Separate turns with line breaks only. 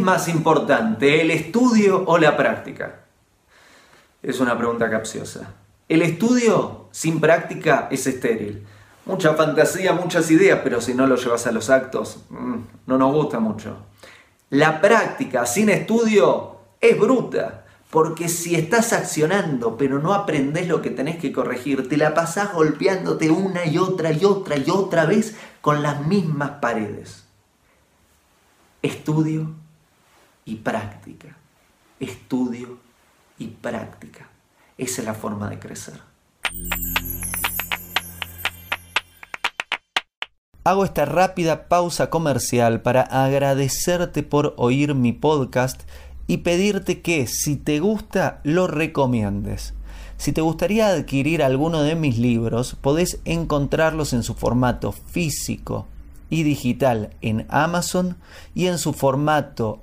más importante, el estudio o la práctica? Es una pregunta capciosa. El estudio sin práctica es estéril. Mucha fantasía, muchas ideas, pero si no lo llevas a los actos, mm, no nos gusta mucho. La práctica sin estudio es bruta, porque si estás accionando pero no aprendes lo que tenés que corregir, te la pasás golpeándote una y otra y otra y otra vez con las mismas paredes. Estudio y práctica. Estudio y práctica. Esa es la forma de crecer.
Hago esta rápida pausa comercial para agradecerte por oír mi podcast y pedirte que si te gusta lo recomiendes. Si te gustaría adquirir alguno de mis libros, podés encontrarlos en su formato físico y digital en Amazon y en su formato